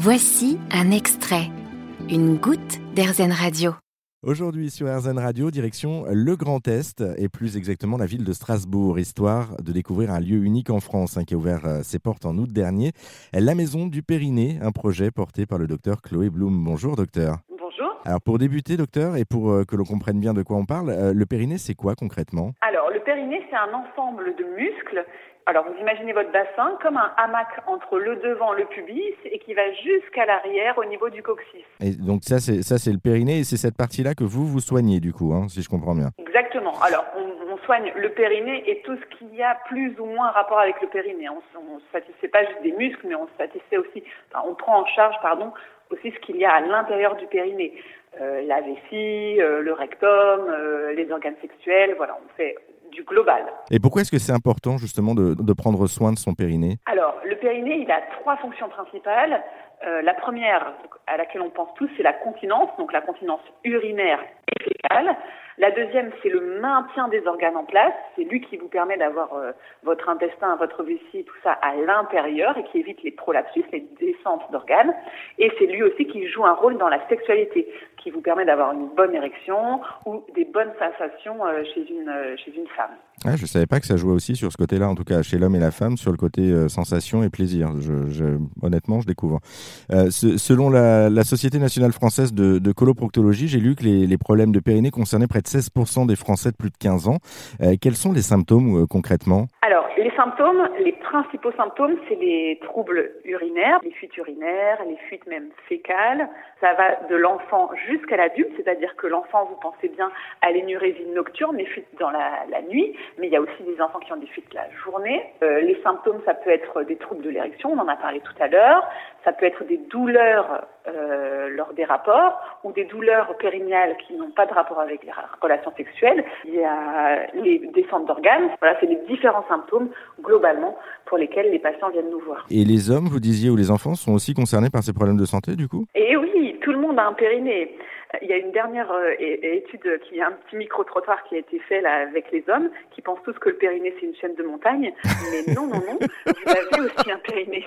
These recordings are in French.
Voici un extrait, une goutte d'Airzen Radio. Aujourd'hui sur RZN Radio, direction le Grand Est et plus exactement la ville de Strasbourg, histoire de découvrir un lieu unique en France hein, qui a ouvert euh, ses portes en août dernier, la Maison du Périnée, un projet porté par le docteur Chloé Blum. Bonjour docteur. Bonjour. Alors pour débuter docteur et pour euh, que l'on comprenne bien de quoi on parle, euh, le périnée c'est quoi concrètement? Alors un ensemble de muscles alors vous imaginez votre bassin comme un hamac entre le devant, le pubis et qui va jusqu'à l'arrière au niveau du coccyx. Et donc ça c'est ça c'est le périnée et c'est cette partie-là que vous vous soignez du coup, hein, si je comprends bien. Exactement. Alors on, on, soigne le périnée et tout ce qu'il y a plus ou moins rapport avec le périnée. On ne satisfait pas juste des muscles, mais on satisfait aussi, enfin, on prend en charge pardon aussi ce qu'il y a à l'intérieur du périnée. Euh, la vessie, euh, le rectum, euh, les organes sexuels, voilà, on fait du global. Et pourquoi est-ce que c'est important justement de, de, prendre soin de son périnée? Alors, le périnée, il a trois fonctions principales. Euh, la première, à laquelle on pense tous, c'est la continence, donc la continence urinaire et La deuxième, c'est le maintien des organes en place. C'est lui qui vous permet d'avoir euh, votre intestin, votre vessie, tout ça à l'intérieur et qui évite les prolapsus, les descentes d'organes. Et c'est lui aussi qui joue un rôle dans la sexualité, qui vous permet d'avoir une bonne érection ou des bonnes sensations euh, chez une euh, chez une femme. Ah, je savais pas que ça jouait aussi sur ce côté-là, en tout cas chez l'homme et la femme, sur le côté euh, sensation et plaisir. Honnêtement, je découvre. Selon la, Société nationale française de, de coloproctologie, j'ai lu que les, les, problèmes de concernaient près de 16% des Français de plus de 15 ans. Euh, quels sont les symptômes concrètement? Alors, les symptômes, les principaux symptômes, c'est les troubles urinaires, les fuites urinaires, les fuites même fécales. Ça va de l'enfant jusqu'à l'adulte, c'est-à-dire que l'enfant, vous pensez bien à l'énurésie nocturne, les fuites dans la, nuit mais il y a aussi des enfants qui ont des fuites la journée. Euh, les symptômes, ça peut être des troubles de l'érection, on en a parlé tout à l'heure, ça peut être des douleurs euh, lors des rapports ou des douleurs périnéales qui n'ont pas de rapport avec les relations sexuelles. Il y a les descentes d'organes. Voilà, c'est les différents symptômes globalement pour lesquels les patients viennent nous voir. Et les hommes, vous disiez, ou les enfants sont aussi concernés par ces problèmes de santé du coup? Et oui, tout le monde a un périnée. Il y a une dernière euh, étude qui a un petit micro-trottoir qui a été fait là avec les hommes qui pensent tous que le périnée c'est une chaîne de montagne. Mais non, non, non, vous avez aussi un périnée.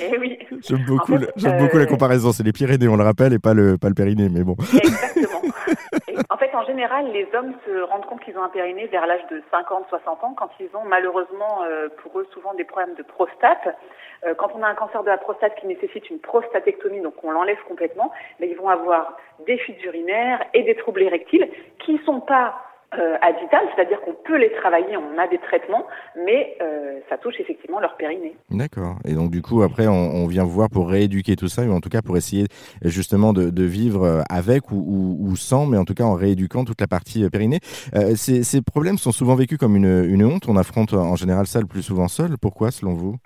Eh oui. J'aime beaucoup, en fait, j'aime beaucoup la comparaison. C'est les Pyrénées, on le rappelle, et pas le, pas le périnée, mais bon. Exactement. en fait, en général, les hommes se rendent compte qu'ils ont un périnée vers l'âge de 50, 60 ans, quand ils ont malheureusement, euh, pour eux, souvent des problèmes de prostate. Euh, quand on a un cancer de la prostate qui nécessite une prostatectomie, donc on l'enlève complètement, mais ils vont avoir des fuites urinaires et des troubles érectiles qui sont pas euh, vital, c'est-à-dire qu'on peut les travailler, on a des traitements, mais euh, ça touche effectivement leur périnée. D'accord. Et donc du coup, après, on, on, vient voir pour rééduquer tout ça, ou en tout cas pour essayer justement de, de vivre avec ou, ou, ou, sans, mais en tout cas en rééduquant toute la partie périnée. Euh, ces, ces, problèmes sont souvent vécus comme une, une honte. On affronte en général ça le plus souvent seul. Pourquoi, selon vous?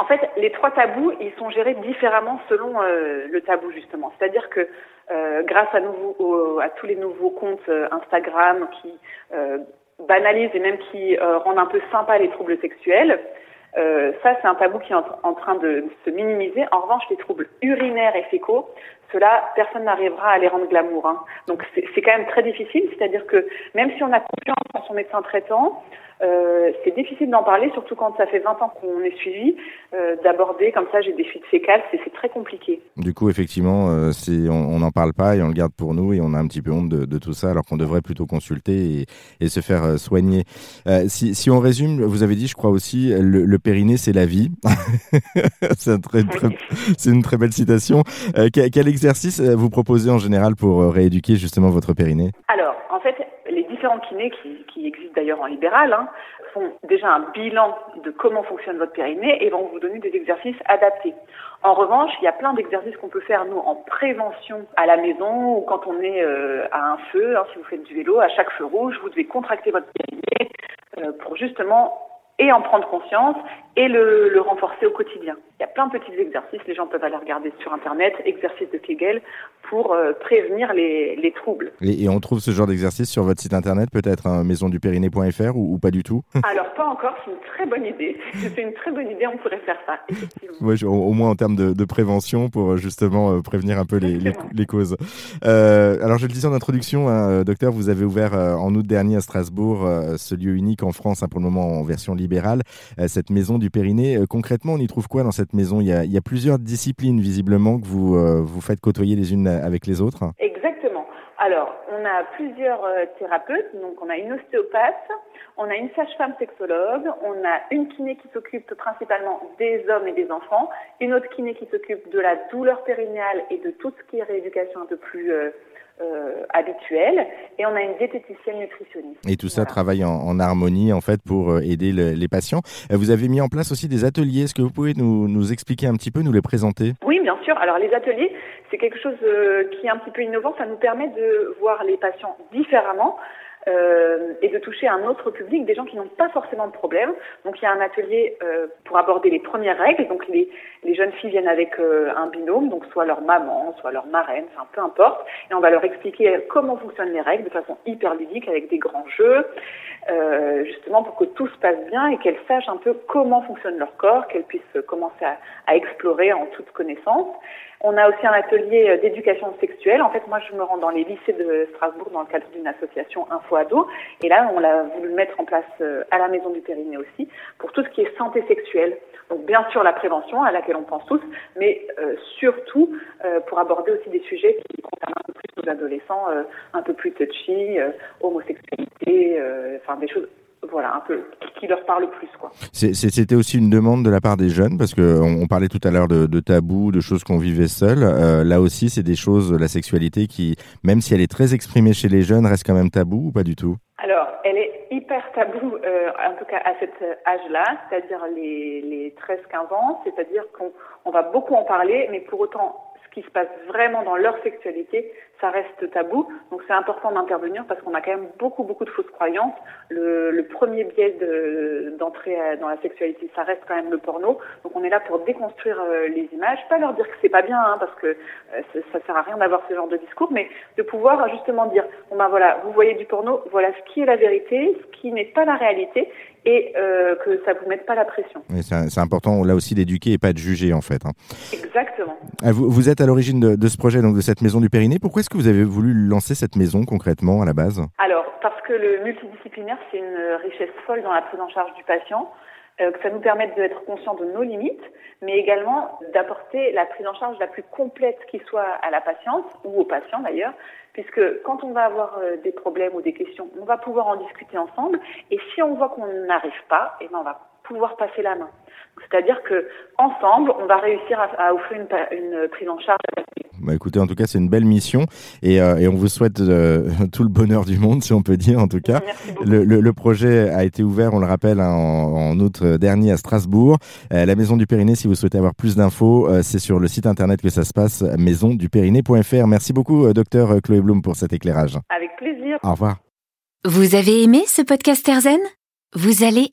En fait, les trois tabous, ils sont gérés différemment selon euh, le tabou justement. C'est-à-dire que euh, grâce à, tous les nouveaux comptes euh, Instagram qui banalisent et même qui rendent un peu sympa les troubles sexuels, ça c'est un tabou qui est en, en, train de se minimiser. En revanche, les troubles urinaires et fécaux, cela, personne n'arrivera à les rendre glamour. Hein. Donc c'est quand même très difficile, c'est-à-dire que même si on a confiance en son médecin traitant, euh, c'est difficile d'en parler, surtout quand ça fait 20 ans qu'on est suivi, euh, d'aborder comme ça, j'ai des fuites fécales, c'est très compliqué. Du coup, effectivement, euh, on n'en parle pas et on le garde pour nous et on a un petit peu honte de, de tout ça, alors qu'on devrait plutôt consulter et, et se faire soigner. Si, si, on résume, vous avez dit, je crois aussi, le, le périnée, c'est la vie. c'est un très, très, une très belle citation. Quel, quel, exercice vous proposez en général pour rééduquer justement votre périnée? Alors, différents kinés qui, existent d'ailleurs en libéral hein, font déjà un bilan de comment fonctionne votre périnée et vont vous donner des exercices adaptés. En revanche, il y a plein d'exercices qu'on peut faire nous en prévention à la maison ou quand on est euh, à un feu, hein, si vous faites du vélo, à chaque feu rouge, vous devez contracter votre périnée euh, pour justement et en prendre conscience et le, le, renforcer au quotidien. Il y a plein de petits exercices, les gens peuvent aller regarder sur Internet, exercices de Kegel, pour euh, prévenir les, les troubles. Et, et, on trouve ce genre d'exercice sur votre site Internet, peut-être hein, maisondupériné.fr ou, ou, pas du tout? Alors pas encore, c'est une très bonne idée. C'est une très bonne idée, on pourrait faire ça. Ouais, au, au, moins en termes de, de, prévention, pour justement euh, prévenir un peu les, les, les, causes. Euh, alors je le disais en introduction, hein, docteur, vous avez ouvert euh, en août dernier à Strasbourg euh, ce lieu unique en France, hein, pour le moment en version libérale, cette maison du Périnée. concrètement, on y trouve quoi dans cette maison? Il y a, il y a plusieurs disciplines visiblement que vous vous faites côtoyer les unes avec les autres. Exactement. Alors, on a plusieurs thérapeutes. Donc, on a une ostéopathe, on a une sage-femme sexologue, on a une kiné qui s'occupe principalement des hommes et des enfants, une autre kiné qui s'occupe de la douleur périnéale et de tout ce qui est rééducation un peu plus euh, euh, habituelle, et on a une diététicienne nutritionniste. Et tout ça travaille en, harmonie en fait pour euh, aider les patients. Vous avez mis en place aussi des ateliers. Est-ce que vous pouvez nous, nous, expliquer un petit peu, nous les présenter? Oui, bien sûr. Alors les ateliers, c'est quelque chose qui est un petit peu innovant. Ça nous permet de voir les patients différemment euh, et de toucher un autre public, des gens qui n'ont pas forcément de problème. Donc il y a un atelier euh, pour aborder les premières règles. Donc les, les jeunes filles viennent avec euh, un binôme, donc soit leur maman, soit leur marraine, enfin peu importe, et on va leur expliquer comment fonctionnent les règles de façon hyper ludique avec des grands jeux, euh, justement pour que tout se passe bien et qu'elles sachent un peu comment fonctionne leur corps, qu'elles puissent commencer à, explorer en toute connaissance. On a aussi un atelier d'éducation sexuelle. En fait, moi, je me rends dans les lycées de Strasbourg dans le cadre d'une association Info Ado. Et là, on l'a voulu mettre en place à la Maison du Périnée aussi pour tout ce qui est santé sexuelle. Donc, bien sûr, la prévention à laquelle on pense tous, mais euh, surtout euh, pour aborder aussi des sujets qui concernent adolescents, euh, un peu plus touchy, homosexualité, enfin des choses voilà, un peu qui leur parle plus. quoi. C'était aussi une demande de la part des jeunes, parce qu'on on parlait tout à l'heure de, de tabous, de choses qu'on vivait seul. là aussi, c'est des choses, la sexualité, qui, même si elle est très exprimée chez les jeunes, reste quand même tabou ou pas du tout? Alors, elle est hyper tabou, euh, en tout cas à cet âge-là, c'est-à-dire les, les 13-15 ans, c'est-à-dire qu'on va beaucoup en parler, mais pour autant, ce qui se passe vraiment dans leur sexualité, ça reste tabou. Donc c'est important d'intervenir parce qu'on a quand même beaucoup, beaucoup de fausses croyances. Le, le premier biais d'entrée dans la sexualité, ça reste quand même le porno. Donc on est là pour déconstruire euh, les images, pas leur dire que c'est pas bien, hein, parce que euh, ça sert à rien d'avoir ce genre de discours, mais de pouvoir justement dire, bon ben voilà, vous voyez du porno, voilà ce qui est la vérité, ce qui n'est pas la réalité, et euh, que ça vous mette pas la pression. c'est important là aussi d'éduquer et pas de juger en fait. Hein. Exactement. Ah, vous, vous, êtes à l'origine de, de, ce projet, donc de cette maison du Périnée. Pourquoi est-ce que vous avez voulu lancer cette maison concrètement à la base? Alors parce que le multidisciplinaire c'est une richesse folle dans la prise en charge du patient. Euh, que ça nous permette d'être conscients de nos limites, mais également d'apporter la prise en charge la plus complète qui soit à la patiente ou au patient d'ailleurs, puisque quand on va avoir euh, des problèmes ou des questions, on va pouvoir en discuter ensemble, et si on voit qu'on n'arrive pas, eh ben on va pouvoir passer la main. C'est-à-dire que ensemble, on va réussir à, à offrir une, une, prise en charge. Bah écoutez, en tout cas, c'est une belle mission et, euh, et on vous souhaite euh, tout le bonheur du monde, si on peut dire, en tout cas. Le, le, le, projet a été ouvert, on le rappelle, hein, en, en, août dernier à Strasbourg. Euh, la Maison du Périnée, si vous souhaitez avoir plus d'infos, euh, c'est sur le site internet que ça se passe, maisondupériné.fr. Merci beaucoup, euh, docteur Chloé Blum, pour cet éclairage. Avec plaisir. Au revoir. Vous avez aimé ce podcast Erzen Vous allez